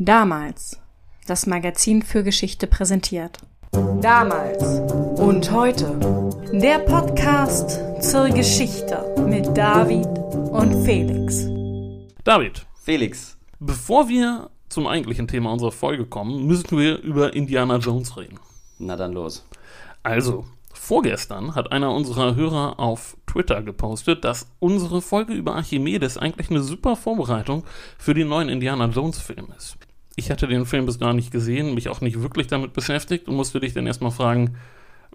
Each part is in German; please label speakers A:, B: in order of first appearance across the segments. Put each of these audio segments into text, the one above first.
A: Damals. Das Magazin für Geschichte präsentiert.
B: Damals und heute.
A: Der Podcast zur Geschichte mit David und Felix.
C: David,
D: Felix.
C: bevor wir zum eigentlichen Thema unserer Folge kommen, müssen wir über Indiana Jones reden.
D: Na dann los.
C: Also, vorgestern hat einer unserer Hörer auf Twitter gepostet, dass unsere Folge über Archimedes eigentlich eine super Vorbereitung für den neuen Indiana Jones Film ist. Ich hatte den Film bis gar nicht gesehen, mich auch nicht wirklich damit beschäftigt und musste dich dann erstmal fragen,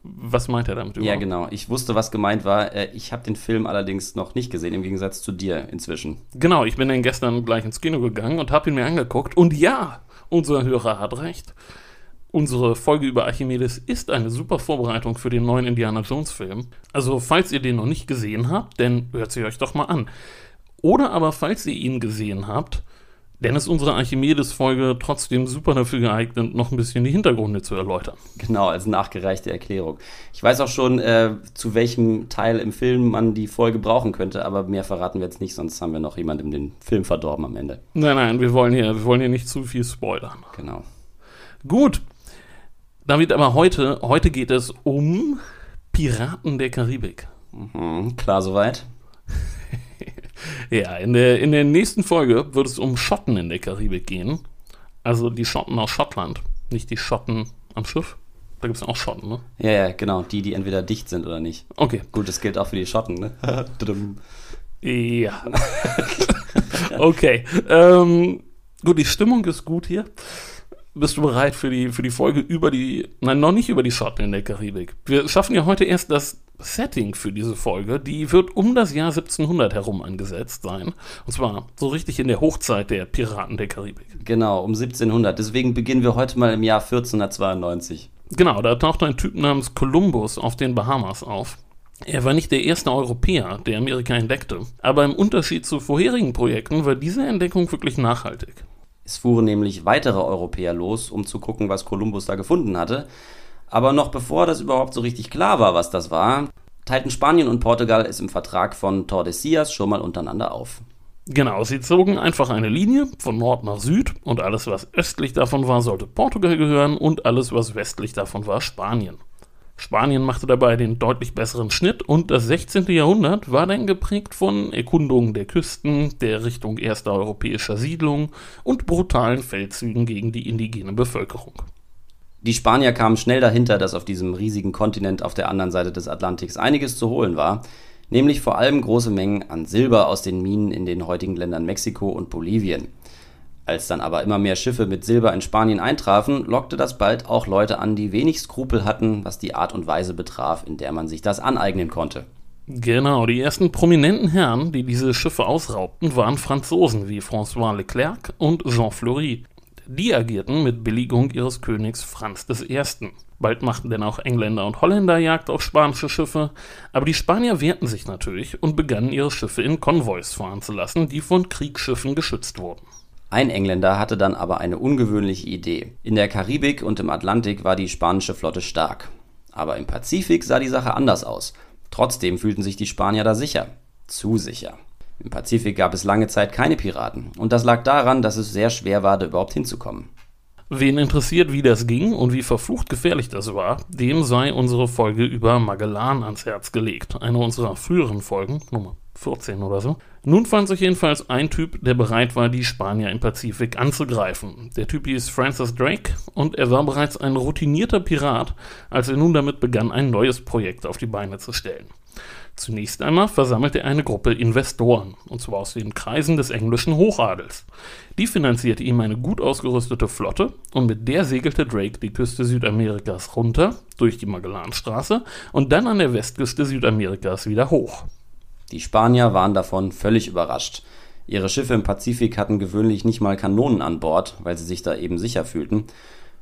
C: was meint er damit
D: Ja,
C: überhaupt?
D: genau. Ich wusste, was gemeint war. Äh, Ich habe den Film allerdings noch nicht gesehen, im Gegensatz zu dir inzwischen.
C: Genau, ich bin dann gestern gleich ins Kino gegangen und habe ihn mir angeguckt. Und ja, unser Hörer hat recht. Unsere Folge über Archimedes ist eine super Vorbereitung für den neuen Indiana Jones Film. Also, falls ihr den noch nicht gesehen habt, dann hört sie euch doch mal an. Oder aber, falls ihr ihn gesehen habt, dann ist unsere Archimedes-Folge trotzdem super dafür geeignet, noch ein bisschen die Hintergründe zu erläutern.
D: Genau, als nachgereichte Erklärung. Ich weiß auch schon, äh, zu welchem Teil im Film man die Folge brauchen könnte, aber mehr verraten wir jetzt nicht, sonst haben wir noch jemandem den Film verdorben am Ende.
C: Nein, nein, wir wollen hier, wir wollen hier nicht zu viel spoilern.
D: Genau.
C: Gut. David, aber heute, heute geht es um Piraten der Karibik.
D: Mhm, klar soweit.
C: Ja, in der, in der nächsten Folge wird es um Schotten in der Karibik gehen. Also die Schotten aus Schottland, nicht die Schotten am Schiff. Da gibt es auch Schotten, ne?
D: Ja, ja, genau. Die, die entweder dicht sind oder nicht.
C: Okay.
D: Gut, das gilt auch für die Schotten, ne?
C: Ja. okay. Ähm, gut, die Stimmung ist gut hier. Bist du bereit für die, für die Folge über die, nein, noch nicht über die Schotten in der Karibik. Wir schaffen ja heute erst das Setting für diese Folge. Die wird um das Jahr 1700 herum angesetzt sein. Und zwar so richtig in der Hochzeit der Piraten der Karibik.
D: Genau, um 1700. Deswegen beginnen wir heute mal im Jahr 1492.
C: Genau, da taucht ein Typ namens Columbus auf den Bahamas auf. Er war nicht der erste Europäer, der Amerika entdeckte. Aber im Unterschied zu vorherigen Projekten war diese Entdeckung wirklich nachhaltig.
D: Es fuhren nämlich weitere Europäer los, um zu gucken, was Kolumbus da gefunden hatte. Aber noch bevor das überhaupt so richtig klar war, was das war, teilten Spanien und Portugal es im Vertrag von Tordesillas schon mal untereinander auf.
C: Genau, sie zogen einfach eine Linie von Nord nach Süd und alles, was östlich davon war, sollte Portugal gehören und alles, was westlich davon war, Spanien. Spanien machte dabei den deutlich besseren Schnitt und das 16. Jahrhundert war dann geprägt von Erkundungen der Küsten, der Richtung erster europäischer Siedlung und brutalen Feldzügen gegen die indigene Bevölkerung.
D: Die Spanier kamen schnell dahinter, dass auf diesem riesigen Kontinent auf der anderen Seite des Atlantiks einiges zu holen war, nämlich vor allem große Mengen an Silber aus den Minen in den heutigen Ländern Mexiko und Bolivien. Als dann aber immer mehr Schiffe mit Silber in Spanien eintrafen, lockte das bald auch Leute an, die wenig Skrupel hatten, was die Art und Weise betraf, in der man sich das aneignen konnte.
C: Genau, die ersten prominenten Herren, die diese Schiffe ausraubten, waren Franzosen wie François Leclerc und Jean Fleury. Die agierten mit Billigung ihres Königs Franz I. Bald machten denn auch Engländer und Holländer Jagd auf spanische Schiffe, aber die Spanier wehrten sich natürlich und begannen ihre Schiffe in Konvois fahren zu lassen, die von Kriegsschiffen geschützt wurden.
D: Ein Engländer hatte dann aber eine ungewöhnliche Idee. In der Karibik und im Atlantik war die spanische Flotte stark. Aber im Pazifik sah die Sache anders aus. Trotzdem fühlten sich die Spanier da sicher. Zu sicher. Im Pazifik gab es lange Zeit keine Piraten. Und das lag daran, dass es sehr schwer war, da überhaupt hinzukommen.
C: Wen interessiert, wie das ging und wie verflucht gefährlich das war, dem sei unsere Folge über Magellan ans Herz gelegt. Eine unserer früheren Folgen, Nummer 14 oder so. Nun fand sich jedenfalls ein Typ, der bereit war, die Spanier im Pazifik anzugreifen. Der Typ hieß Francis Drake und er war bereits ein routinierter Pirat, als er nun damit begann, ein neues Projekt auf die Beine zu stellen. Zunächst einmal versammelte er eine Gruppe Investoren, und zwar aus den Kreisen des englischen Hochadels. Die finanzierte ihm eine gut ausgerüstete Flotte und mit der segelte Drake die Küste Südamerikas runter, durch die Magellanstraße und dann an der Westküste Südamerikas wieder hoch.
D: Die Spanier waren davon völlig überrascht. Ihre Schiffe im Pazifik hatten gewöhnlich nicht mal Kanonen an Bord, weil sie sich da eben sicher fühlten,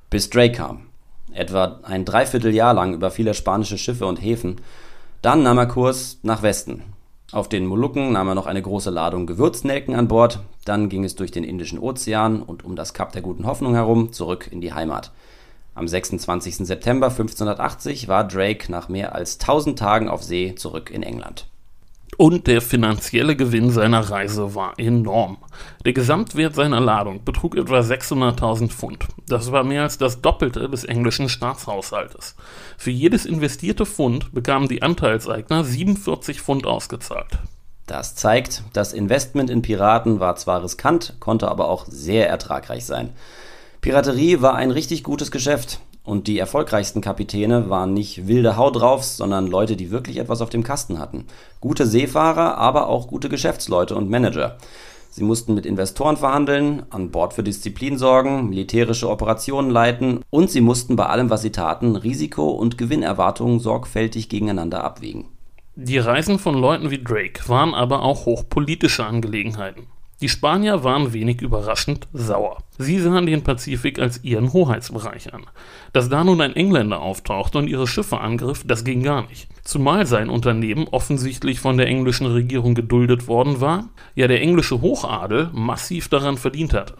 D: bis Drake kam. Etwa ein Dreivierteljahr lang überfiel er spanische Schiffe und Häfen. Dann nahm er Kurs nach Westen. Auf den Molukken nahm er noch eine große Ladung Gewürznelken an Bord, dann ging es durch den Indischen Ozean und um das Kap der Guten Hoffnung herum zurück in die Heimat. Am 26. September 1580 war Drake nach mehr als 1000 Tagen auf See zurück in England.
C: Und der finanzielle Gewinn seiner Reise war enorm. Der Gesamtwert seiner Ladung betrug etwa 600.000 Pfund. Das war mehr als das Doppelte des englischen Staatshaushaltes. Für jedes investierte Pfund bekamen die Anteilseigner 47 Pfund ausgezahlt.
D: Das zeigt, das Investment in Piraten war zwar riskant, konnte aber auch sehr ertragreich sein. Piraterie war ein richtig gutes Geschäft. Und die erfolgreichsten Kapitäne waren nicht wilde Hau draufs, sondern Leute, die wirklich etwas auf dem Kasten hatten. Gute Seefahrer, aber auch gute Geschäftsleute und Manager. Sie mussten mit Investoren verhandeln, an Bord für Disziplin sorgen, militärische Operationen leiten und sie mussten bei allem, was sie taten, Risiko und Gewinnerwartungen sorgfältig gegeneinander abwägen.
C: Die Reisen von Leuten wie Drake waren aber auch hochpolitische Angelegenheiten. Die Spanier waren wenig überraschend sauer. Sie sahen den Pazifik als ihren Hoheitsbereich an. Dass da nun ein Engländer auftauchte und ihre Schiffe angriff, das ging gar nicht. Zumal sein Unternehmen offensichtlich von der englischen Regierung geduldet worden war, ja der englische Hochadel massiv daran verdient hatte.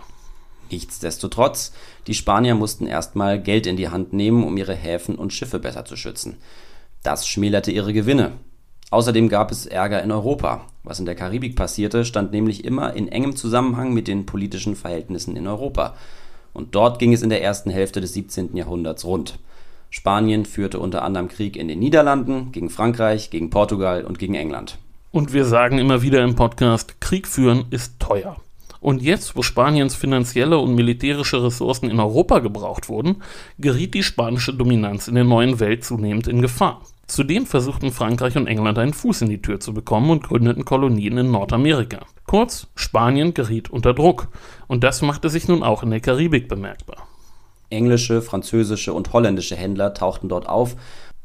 D: Nichtsdestotrotz, die Spanier mussten erstmal Geld in die Hand nehmen, um ihre Häfen und Schiffe besser zu schützen. Das schmälerte ihre Gewinne. Außerdem gab es Ärger in Europa. Was in der Karibik passierte, stand nämlich immer in engem Zusammenhang mit den politischen Verhältnissen in Europa. Und dort ging es in der ersten Hälfte des 17. Jahrhunderts rund. Spanien führte unter anderem Krieg in den Niederlanden, gegen Frankreich, gegen Portugal und gegen England.
C: Und wir sagen immer wieder im Podcast, Krieg führen ist teuer. Und jetzt, wo Spaniens finanzielle und militärische Ressourcen in Europa gebraucht wurden, geriet die spanische Dominanz in der neuen Welt zunehmend in Gefahr. Zudem versuchten Frankreich und England einen Fuß in die Tür zu bekommen und gründeten Kolonien in Nordamerika. Kurz, Spanien geriet unter Druck. Und das machte sich nun auch in der Karibik bemerkbar.
D: Englische, französische und holländische Händler tauchten dort auf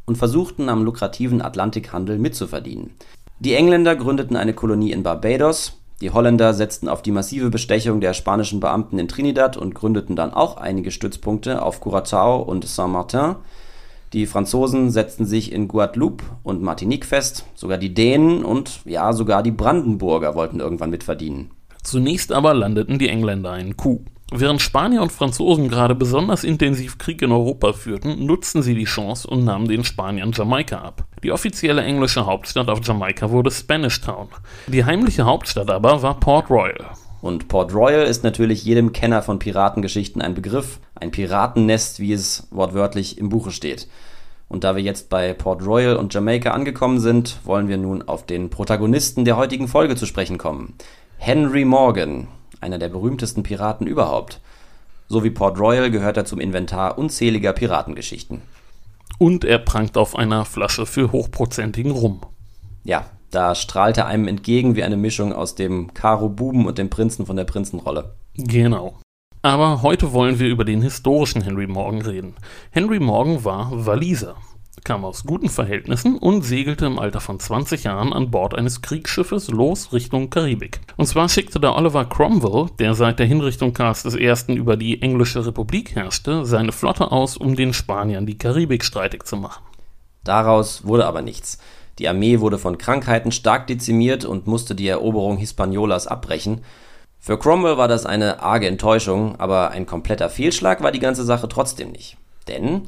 D: und versuchten am lukrativen Atlantikhandel mitzuverdienen. Die Engländer gründeten eine Kolonie in Barbados, die Holländer setzten auf die massive Bestechung der spanischen Beamten in Trinidad und gründeten dann auch einige Stützpunkte auf Curaçao und Saint-Martin. Die Franzosen setzten sich in Guadeloupe und Martinique fest, sogar die Dänen und ja, sogar die Brandenburger wollten irgendwann mitverdienen.
C: Zunächst aber landeten die Engländer in Kuh. Während Spanier und Franzosen gerade besonders intensiv Krieg in Europa führten, nutzten sie die Chance und nahmen den Spaniern Jamaika ab. Die offizielle englische Hauptstadt auf Jamaika wurde Spanish Town. Die heimliche Hauptstadt aber war Port Royal.
D: Und Port Royal ist natürlich jedem Kenner von Piratengeschichten ein Begriff, ein Piratennest, wie es wortwörtlich im Buche steht. Und da wir jetzt bei Port Royal und Jamaika angekommen sind, wollen wir nun auf den Protagonisten der heutigen Folge zu sprechen kommen. Henry Morgan, einer der berühmtesten Piraten überhaupt. So wie Port Royal gehört er zum Inventar unzähliger Piratengeschichten.
C: Und er prangt auf einer Flasche für hochprozentigen Rum.
D: Ja, da strahlt er einem entgegen wie eine Mischung aus dem Karo Buben und dem Prinzen von der Prinzenrolle.
C: Genau. Aber heute wollen wir über den historischen Henry Morgan reden. Henry Morgan war Waliser, kam aus guten Verhältnissen und segelte im Alter von 20 Jahren an Bord eines Kriegsschiffes los Richtung Karibik. Und zwar schickte der Oliver Cromwell, der seit der Hinrichtung Karls I. über die englische Republik herrschte, seine Flotte aus, um den Spaniern die Karibik streitig zu machen.
D: Daraus wurde aber nichts. Die Armee wurde von Krankheiten stark dezimiert und musste die Eroberung Hispaniolas abbrechen. Für Cromwell war das eine arge Enttäuschung, aber ein kompletter Fehlschlag war die ganze Sache trotzdem nicht. Denn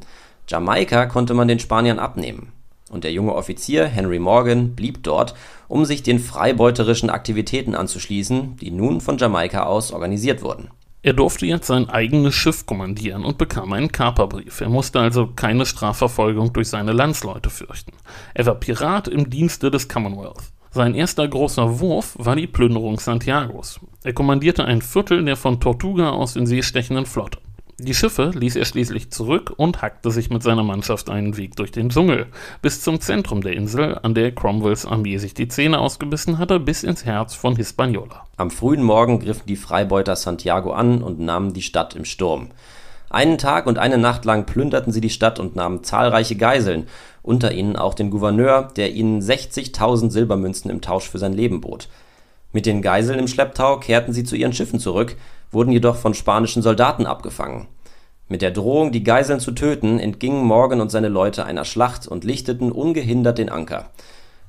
D: Jamaika konnte man den Spaniern abnehmen. Und der junge Offizier Henry Morgan blieb dort, um sich den freibeuterischen Aktivitäten anzuschließen, die nun von Jamaika aus organisiert wurden.
C: Er durfte jetzt sein eigenes Schiff kommandieren und bekam einen Kaperbrief. Er musste also keine Strafverfolgung durch seine Landsleute fürchten. Er war Pirat im Dienste des Commonwealth. Sein erster großer Wurf war die Plünderung Santiagos. Er kommandierte ein Viertel der von Tortuga aus in See stechenden Flotte. Die Schiffe ließ er schließlich zurück und hackte sich mit seiner Mannschaft einen Weg durch den Dschungel, bis zum Zentrum der Insel, an der Cromwells Armee sich die Zähne ausgebissen hatte, bis ins Herz von Hispaniola.
D: Am frühen Morgen griffen die Freibeuter Santiago an und nahmen die Stadt im Sturm. Einen Tag und eine Nacht lang plünderten sie die Stadt und nahmen zahlreiche Geiseln, unter ihnen auch den Gouverneur, der ihnen 60.000 Silbermünzen im Tausch für sein Leben bot. Mit den Geiseln im Schlepptau kehrten sie zu ihren Schiffen zurück, wurden jedoch von spanischen Soldaten abgefangen. Mit der Drohung, die Geiseln zu töten, entgingen Morgan und seine Leute einer Schlacht und lichteten ungehindert den Anker.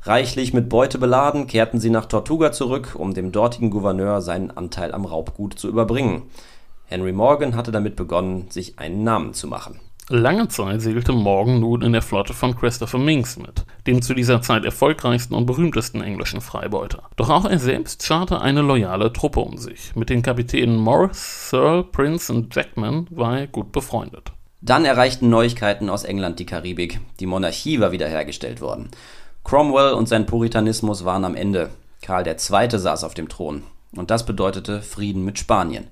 D: Reichlich mit Beute beladen, kehrten sie nach Tortuga zurück, um dem dortigen Gouverneur seinen Anteil am Raubgut zu überbringen. Henry Morgan hatte damit begonnen, sich einen Namen zu machen.
C: Lange Zeit segelte Morgan nun in der Flotte von Christopher Minks mit, dem zu dieser Zeit erfolgreichsten und berühmtesten englischen Freibeuter. Doch auch er selbst scharte eine loyale Truppe um sich. Mit den Kapitänen Morris, Searle, Prince und Jackman war er gut befreundet.
D: Dann erreichten Neuigkeiten aus England die Karibik. Die Monarchie war wiederhergestellt worden. Cromwell und sein Puritanismus waren am Ende. Karl II. saß auf dem Thron. Und das bedeutete Frieden mit Spanien.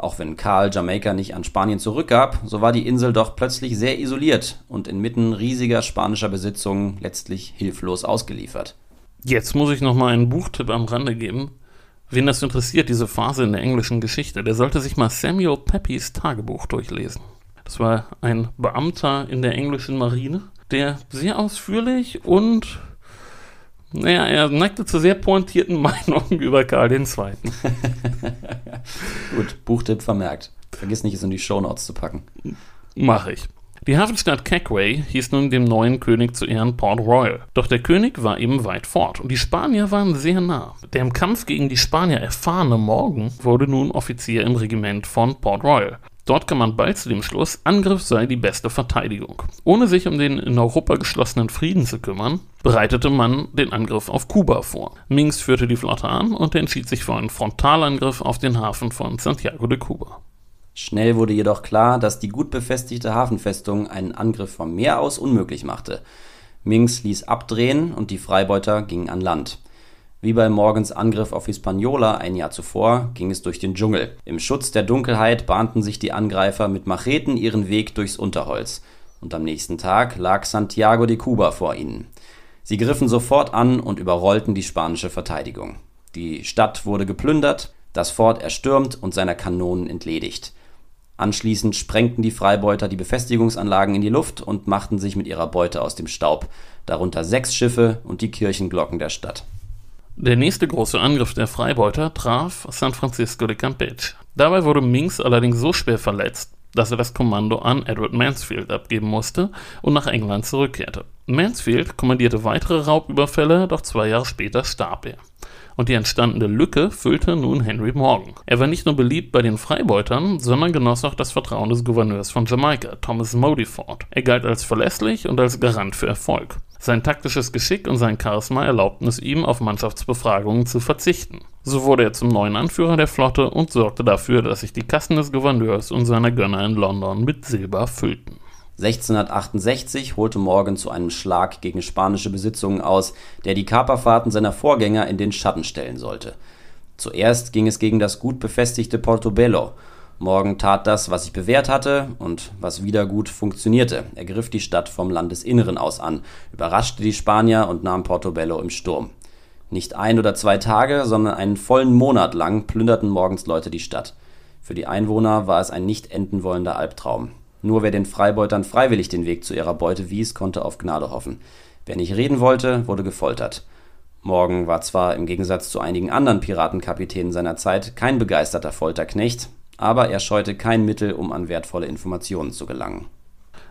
D: Auch wenn Karl Jamaika nicht an Spanien zurückgab, so war die Insel doch plötzlich sehr isoliert und inmitten riesiger spanischer Besitzungen letztlich hilflos ausgeliefert.
C: Jetzt muss ich noch mal einen Buchtipp am Rande geben. Wen das interessiert, diese Phase in der englischen Geschichte, der sollte sich mal Samuel Pepys Tagebuch durchlesen. Das war ein Beamter in der englischen Marine, der sehr ausführlich und naja, er neigte zu sehr pointierten Meinungen über Karl II.
D: Gut, Buchtipp vermerkt. Vergiss nicht, es in die Shownotes zu packen.
C: Mach ich. Die Hafenstadt Cackway hieß nun dem neuen König zu Ehren Port Royal. Doch der König war eben weit fort und die Spanier waren sehr nah. Der im Kampf gegen die Spanier erfahrene Morgan wurde nun Offizier im Regiment von Port Royal. Dort kam man bald zu dem Schluss, Angriff sei die beste Verteidigung. Ohne sich um den in Europa geschlossenen Frieden zu kümmern, bereitete man den Angriff auf Kuba vor. Minks führte die Flotte an und entschied sich für einen Frontalangriff auf den Hafen von Santiago de Cuba.
D: Schnell wurde jedoch klar, dass die gut befestigte Hafenfestung einen Angriff vom Meer aus unmöglich machte. Minks ließ abdrehen und die Freibeuter gingen an Land. Wie bei Morgans Angriff auf Hispaniola ein Jahr zuvor ging es durch den Dschungel. Im Schutz der Dunkelheit bahnten sich die Angreifer mit Macheten ihren Weg durchs Unterholz, und am nächsten Tag lag Santiago de Cuba vor ihnen. Sie griffen sofort an und überrollten die spanische Verteidigung. Die Stadt wurde geplündert, das Fort erstürmt und seiner Kanonen entledigt. Anschließend sprengten die Freibeuter die Befestigungsanlagen in die Luft und machten sich mit ihrer Beute aus dem Staub, darunter sechs Schiffe und die Kirchenglocken der Stadt.
C: Der nächste große Angriff der Freibeuter traf San Francisco de Campeche. Dabei wurde Minks allerdings so schwer verletzt, dass er das Kommando an Edward Mansfield abgeben musste und nach England zurückkehrte. Mansfield kommandierte weitere Raubüberfälle, doch zwei Jahre später starb er und die entstandene Lücke füllte nun Henry Morgan. Er war nicht nur beliebt bei den Freibeutern, sondern genoss auch das Vertrauen des Gouverneurs von Jamaika, Thomas Modiford. Er galt als verlässlich und als Garant für Erfolg. Sein taktisches Geschick und sein Charisma erlaubten es ihm, auf Mannschaftsbefragungen zu verzichten. So wurde er zum neuen Anführer der Flotte und sorgte dafür, dass sich die Kassen des Gouverneurs und seiner Gönner in London mit Silber füllten.
D: 1668 holte Morgan zu einem Schlag gegen spanische Besitzungen aus, der die Kaperfahrten seiner Vorgänger in den Schatten stellen sollte. Zuerst ging es gegen das gut befestigte Portobello. Morgan tat das, was sich bewährt hatte und was wieder gut funktionierte. Er griff die Stadt vom Landesinneren aus an, überraschte die Spanier und nahm Portobello im Sturm. Nicht ein oder zwei Tage, sondern einen vollen Monat lang plünderten Morgens Leute die Stadt. Für die Einwohner war es ein nicht enden wollender Albtraum. Nur wer den Freibeutern freiwillig den Weg zu ihrer Beute wies, konnte auf Gnade hoffen. Wer nicht reden wollte, wurde gefoltert. Morgan war zwar im Gegensatz zu einigen anderen Piratenkapitänen seiner Zeit kein begeisterter Folterknecht, aber er scheute kein Mittel, um an wertvolle Informationen zu gelangen.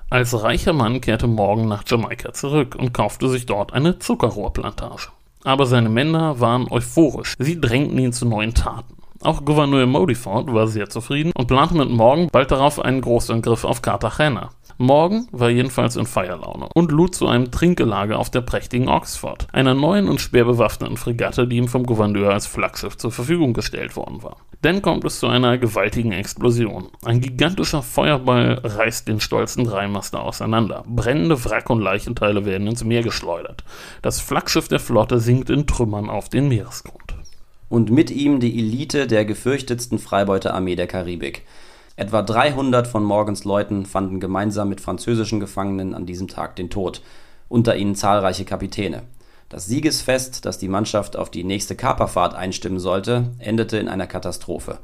C: Als reicher Mann kehrte Morgan nach Jamaika zurück und kaufte sich dort eine Zuckerrohrplantage. Aber seine Männer waren euphorisch. Sie drängten ihn zu neuen Taten. Auch Gouverneur Modiford war sehr zufrieden und plante mit Morgan bald darauf einen Großangriff auf Cartagena. Morgan war jedenfalls in Feierlaune und lud zu einem Trinkgelage auf der prächtigen Oxford, einer neuen und schwer bewaffneten Fregatte, die ihm vom Gouverneur als Flaggschiff zur Verfügung gestellt worden war. Dann kommt es zu einer gewaltigen Explosion. Ein gigantischer Feuerball reißt den stolzen Dreimaster auseinander. Brennende Wrack- und Leichenteile werden ins Meer geschleudert. Das Flaggschiff der Flotte sinkt in Trümmern auf den Meeresgrund
D: und mit ihm die Elite der gefürchtetsten Freibeuterarmee der Karibik. Etwa 300 von Morgans Leuten fanden gemeinsam mit französischen Gefangenen an diesem Tag den Tod, unter ihnen zahlreiche Kapitäne. Das Siegesfest, das die Mannschaft auf die nächste Kaperfahrt einstimmen sollte, endete in einer Katastrophe.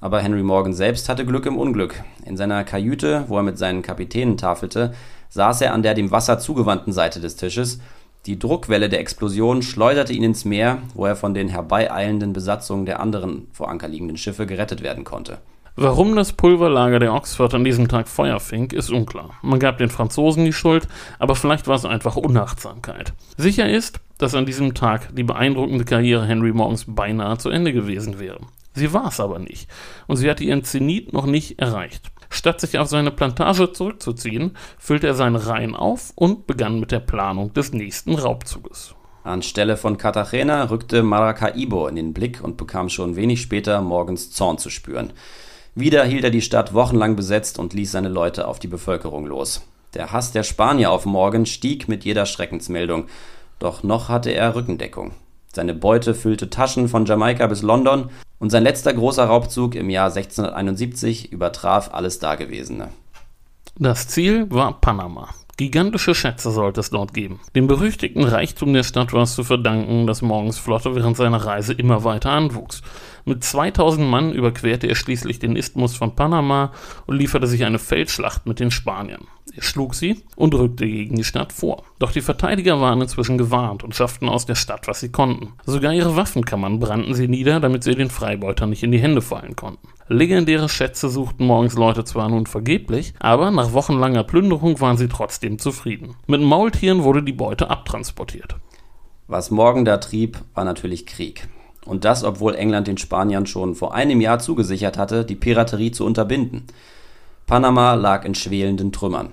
D: Aber Henry Morgan selbst hatte Glück im Unglück. In seiner Kajüte, wo er mit seinen Kapitänen tafelte, saß er an der dem Wasser zugewandten Seite des Tisches die Druckwelle der Explosion schleuderte ihn ins Meer, wo er von den herbeieilenden Besatzungen der anderen vor Anker liegenden Schiffe gerettet werden konnte.
C: Warum das Pulverlager der Oxford an diesem Tag Feuer fing, ist unklar. Man gab den Franzosen die Schuld, aber vielleicht war es einfach Unachtsamkeit. Sicher ist, dass an diesem Tag die beeindruckende Karriere Henry Morgans beinahe zu Ende gewesen wäre. Sie war es aber nicht, und sie hatte ihren Zenit noch nicht erreicht. Statt sich auf seine Plantage zurückzuziehen, füllte er seine Reihen auf und begann mit der Planung des nächsten Raubzuges.
D: Anstelle von Cartagena rückte Maracaibo in den Blick und bekam schon wenig später Morgens Zorn zu spüren. Wieder hielt er die Stadt wochenlang besetzt und ließ seine Leute auf die Bevölkerung los. Der Hass der Spanier auf Morgan stieg mit jeder Schreckensmeldung, doch noch hatte er Rückendeckung. Seine Beute füllte Taschen von Jamaika bis London und sein letzter großer Raubzug im Jahr 1671 übertraf alles Dagewesene.
C: Das Ziel war Panama. Gigantische Schätze sollte es dort geben. Dem berüchtigten Reichtum der Stadt war es zu verdanken, dass Morgens Flotte während seiner Reise immer weiter anwuchs. Mit 2000 Mann überquerte er schließlich den Isthmus von Panama und lieferte sich eine Feldschlacht mit den Spaniern. Er schlug sie und rückte gegen die Stadt vor. Doch die Verteidiger waren inzwischen gewarnt und schafften aus der Stadt, was sie konnten. Sogar ihre Waffenkammern brannten sie nieder, damit sie den Freibeutern nicht in die Hände fallen konnten. Legendäre Schätze suchten morgens Leute zwar nun vergeblich, aber nach wochenlanger Plünderung waren sie trotzdem zufrieden. Mit Maultieren wurde die Beute abtransportiert.
D: Was morgen da trieb, war natürlich Krieg. Und das, obwohl England den Spaniern schon vor einem Jahr zugesichert hatte, die Piraterie zu unterbinden. Panama lag in schwelenden Trümmern.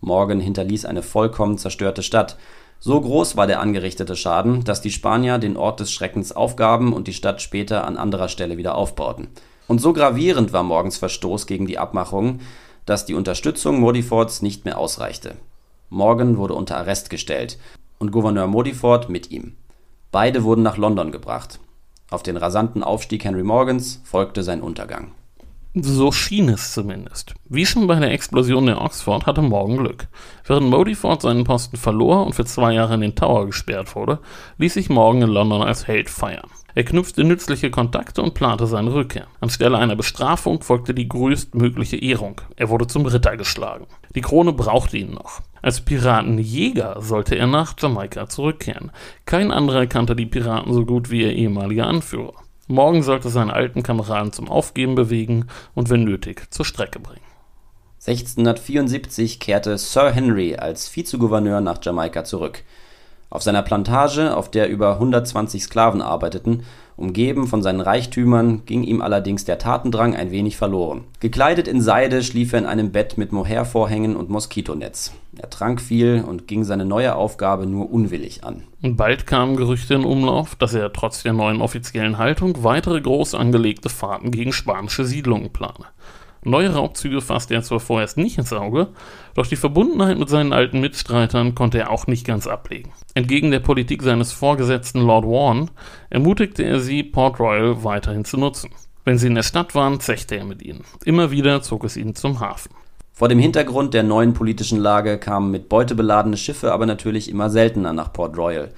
D: Morgan hinterließ eine vollkommen zerstörte Stadt. So groß war der angerichtete Schaden, dass die Spanier den Ort des Schreckens aufgaben und die Stadt später an anderer Stelle wieder aufbauten. Und so gravierend war Morgans Verstoß gegen die Abmachungen, dass die Unterstützung Modifords nicht mehr ausreichte. Morgan wurde unter Arrest gestellt und Gouverneur Modiford mit ihm. Beide wurden nach London gebracht. Auf den rasanten Aufstieg Henry Morgans folgte sein Untergang.
C: So schien es zumindest. Wie schon bei der Explosion der Oxford hatte Morgan Glück. Während Modiford seinen Posten verlor und für zwei Jahre in den Tower gesperrt wurde, ließ sich Morgan in London als Held feiern. Er knüpfte nützliche Kontakte und plante seine Rückkehr. Anstelle einer Bestrafung folgte die größtmögliche Ehrung. Er wurde zum Ritter geschlagen. Die Krone brauchte ihn noch. Als Piratenjäger sollte er nach Jamaika zurückkehren. Kein anderer kannte die Piraten so gut wie ihr ehemaliger Anführer. Morgen sollte seine alten Kameraden zum Aufgeben bewegen und wenn nötig zur Strecke bringen.
D: 1674 kehrte Sir Henry als Vizegouverneur nach Jamaika zurück. Auf seiner Plantage, auf der über 120 Sklaven arbeiteten, umgeben von seinen Reichtümern, ging ihm allerdings der Tatendrang ein wenig verloren. Gekleidet in Seide schlief er in einem Bett mit Mohairvorhängen und Moskitonetz. Er trank viel und ging seine neue Aufgabe nur unwillig an.
C: Bald kamen Gerüchte in Umlauf, dass er trotz der neuen offiziellen Haltung weitere groß angelegte Fahrten gegen spanische Siedlungen plane. Neue Raubzüge fasste er zwar vorerst nicht ins Auge, doch die Verbundenheit mit seinen alten Mitstreitern konnte er auch nicht ganz ablegen. Entgegen der Politik seines Vorgesetzten Lord Warren ermutigte er sie, Port Royal weiterhin zu nutzen. Wenn sie in der Stadt waren, zechte er mit ihnen. Immer wieder zog es ihn zum Hafen.
D: Vor dem Hintergrund der neuen politischen Lage kamen mit Beute beladene Schiffe aber natürlich immer seltener nach Port Royal.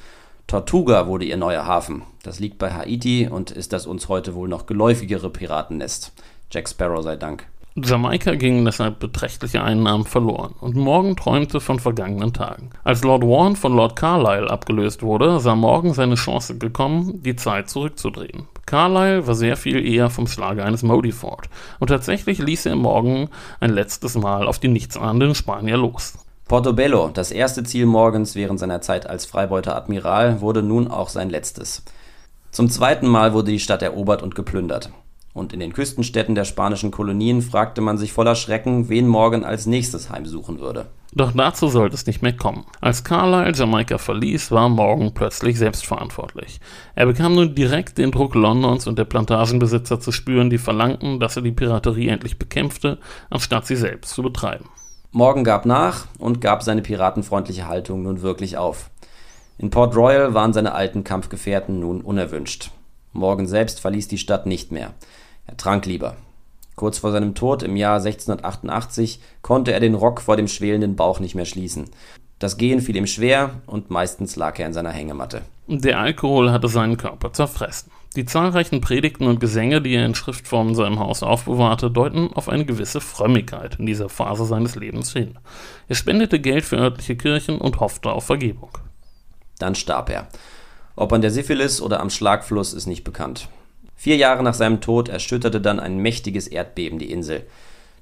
D: Tortuga wurde ihr neuer Hafen. Das liegt bei Haiti und ist das uns heute wohl noch geläufigere Piratennest. Jack Sparrow sei Dank.
C: Jamaika gingen deshalb beträchtliche Einnahmen verloren und Morgan träumte von vergangenen Tagen. Als Lord Warren von Lord Carlyle abgelöst wurde, sah Morgan seine Chance gekommen, die Zeit zurückzudrehen. Carlyle war sehr viel eher vom Schlage eines Modiford und tatsächlich ließ er Morgan ein letztes Mal auf die nichtsahnenden Spanier los.
D: Portobello, das erste Ziel Morgans während seiner Zeit als Freibeuter Admiral, wurde nun auch sein letztes. Zum zweiten Mal wurde die Stadt erobert und geplündert und in den Küstenstädten der spanischen Kolonien fragte man sich voller Schrecken, wen Morgan als nächstes heimsuchen würde.
C: Doch dazu sollte es nicht mehr kommen. Als Carlyle Jamaika verließ, war Morgan plötzlich selbstverantwortlich. Er bekam nun direkt den Druck Londons und der Plantagenbesitzer zu spüren, die verlangten, dass er die Piraterie endlich bekämpfte, anstatt sie selbst zu betreiben.
D: Morgan gab nach und gab seine piratenfreundliche Haltung nun wirklich auf. In Port Royal waren seine alten Kampfgefährten nun unerwünscht. Morgan selbst verließ die Stadt nicht mehr. Er trank lieber. Kurz vor seinem Tod im Jahr 1688 konnte er den Rock vor dem schwelenden Bauch nicht mehr schließen. Das Gehen fiel ihm schwer und meistens lag er in seiner Hängematte.
C: Der Alkohol hatte seinen Körper zerfressen. Die zahlreichen Predigten und Gesänge, die er in Schriftform in seinem Haus aufbewahrte, deuten auf eine gewisse Frömmigkeit in dieser Phase seines Lebens hin. Er spendete Geld für örtliche Kirchen und hoffte auf Vergebung.
D: Dann starb er. Ob an der Syphilis oder am Schlagfluss ist nicht bekannt. Vier Jahre nach seinem Tod erschütterte dann ein mächtiges Erdbeben die Insel.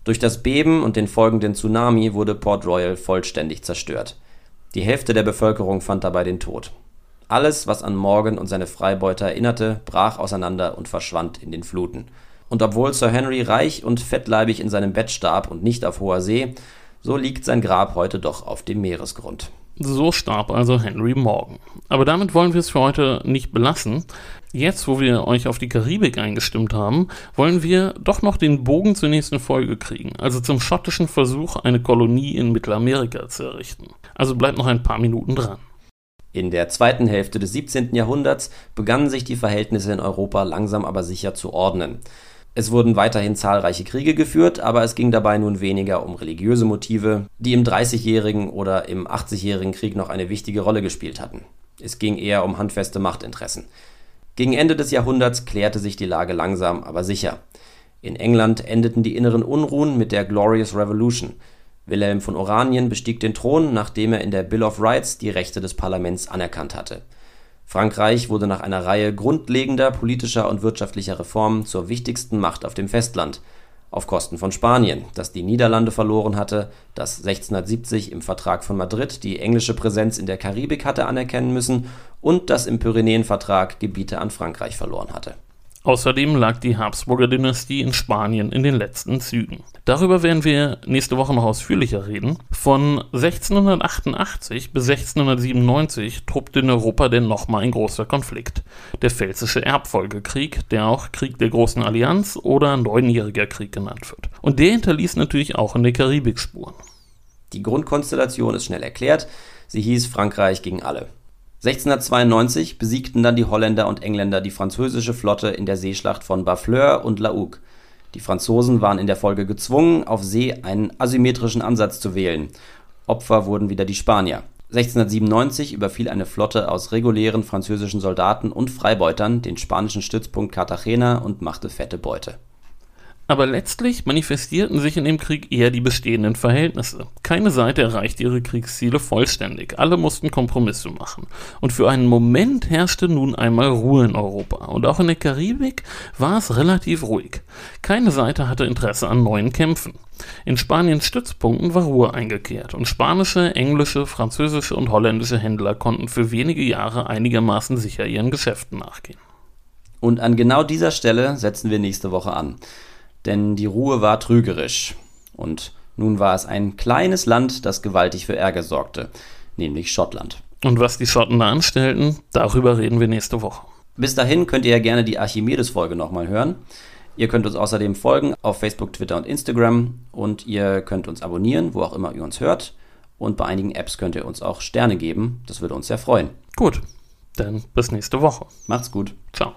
D: Durch das Beben und den folgenden Tsunami wurde Port Royal vollständig zerstört. Die Hälfte der Bevölkerung fand dabei den Tod. Alles, was an Morgan und seine Freibeuter erinnerte, brach auseinander und verschwand in den Fluten. Und obwohl Sir Henry reich und fettleibig in seinem Bett starb und nicht auf hoher See, so liegt sein Grab heute doch auf dem Meeresgrund.
C: So starb also Henry Morgan. Aber damit wollen wir es für heute nicht belassen. Jetzt, wo wir euch auf die Karibik eingestimmt haben, wollen wir doch noch den Bogen zur nächsten Folge kriegen, also zum schottischen Versuch, eine Kolonie in Mittelamerika zu errichten. Also bleibt noch ein paar Minuten dran.
D: In der zweiten Hälfte des 17. Jahrhunderts begannen sich die Verhältnisse in Europa langsam aber sicher zu ordnen. Es wurden weiterhin zahlreiche Kriege geführt, aber es ging dabei nun weniger um religiöse Motive, die im Dreißigjährigen oder im Achtzigjährigen Krieg noch eine wichtige Rolle gespielt hatten. Es ging eher um handfeste Machtinteressen. Gegen Ende des Jahrhunderts klärte sich die Lage langsam, aber sicher. In England endeten die inneren Unruhen mit der Glorious Revolution. Wilhelm von Oranien bestieg den Thron, nachdem er in der Bill of Rights die Rechte des Parlaments anerkannt hatte Frankreich wurde nach einer Reihe grundlegender politischer und wirtschaftlicher Reformen zur wichtigsten Macht auf dem Festland. Auf Kosten von Spanien, das die Niederlande verloren hatte, das 1670 im Vertrag von Madrid die englische Präsenz in der Karibik hatte anerkennen müssen und das im Pyrenäenvertrag Gebiete an Frankreich verloren hatte
C: Außerdem lag die Habsburger Dynastie in Spanien in den letzten Zügen. Darüber werden wir nächste Woche noch ausführlicher reden. Von 1688 bis 1697 truppte in Europa denn nochmal ein großer Konflikt. Der Pfälzische Erbfolgekrieg, der auch Krieg der Großen Allianz oder Neunjähriger Krieg genannt wird. Und der hinterließ natürlich auch in der Karibik Spuren.
D: Die Grundkonstellation ist schnell erklärt. Sie hieß Frankreich gegen alle. 1692 besiegten dann die Holländer und Engländer die französische Flotte in der Seeschlacht von Barfleur und La Hougue. Die Franzosen waren in der Folge gezwungen, auf See einen asymmetrischen Ansatz zu wählen. Opfer wurden wieder die Spanier. 1697 überfiel eine Flotte aus regulären französischen Soldaten und Freibeutern den spanischen Stützpunkt Cartagena und machte fette Beute
C: aber letztlich manifestierten sich in dem Krieg eher die bestehenden Verhältnisse. Keine Seite erreichte ihre Kriegsziele vollständig, alle mussten Kompromisse machen. Und für einen Moment herrschte nun einmal Ruhe in Europa. Und auch in der Karibik war es relativ ruhig. Keine Seite hatte Interesse an neuen Kämpfen. In Spaniens Stützpunkten war Ruhe eingekehrt und spanische, englische, französische und holländische Händler konnten für wenige Jahre einigermaßen sicher ihren Geschäften nachgehen.
D: Und an genau dieser Stelle setzen wir nächste Woche an denn die Ruhe war trügerisch. Und nun war es ein kleines Land, das gewaltig für Ärger sorgte, nämlich Schottland.
C: Und was die Schotten da anstellten, darüber reden wir nächste Woche.
D: Bis dahin könnt ihr ja gerne die Archimedes-Folge nochmal hören. Ihr könnt uns außerdem folgen auf Facebook, Twitter und Instagram und ihr könnt uns abonnieren, wo auch immer ihr uns hört. Und bei einigen Apps könnt ihr uns auch Sterne geben. Das würde uns sehr freuen.
C: Gut, dann bis nächste Woche.
D: Macht's gut.
C: Ciao.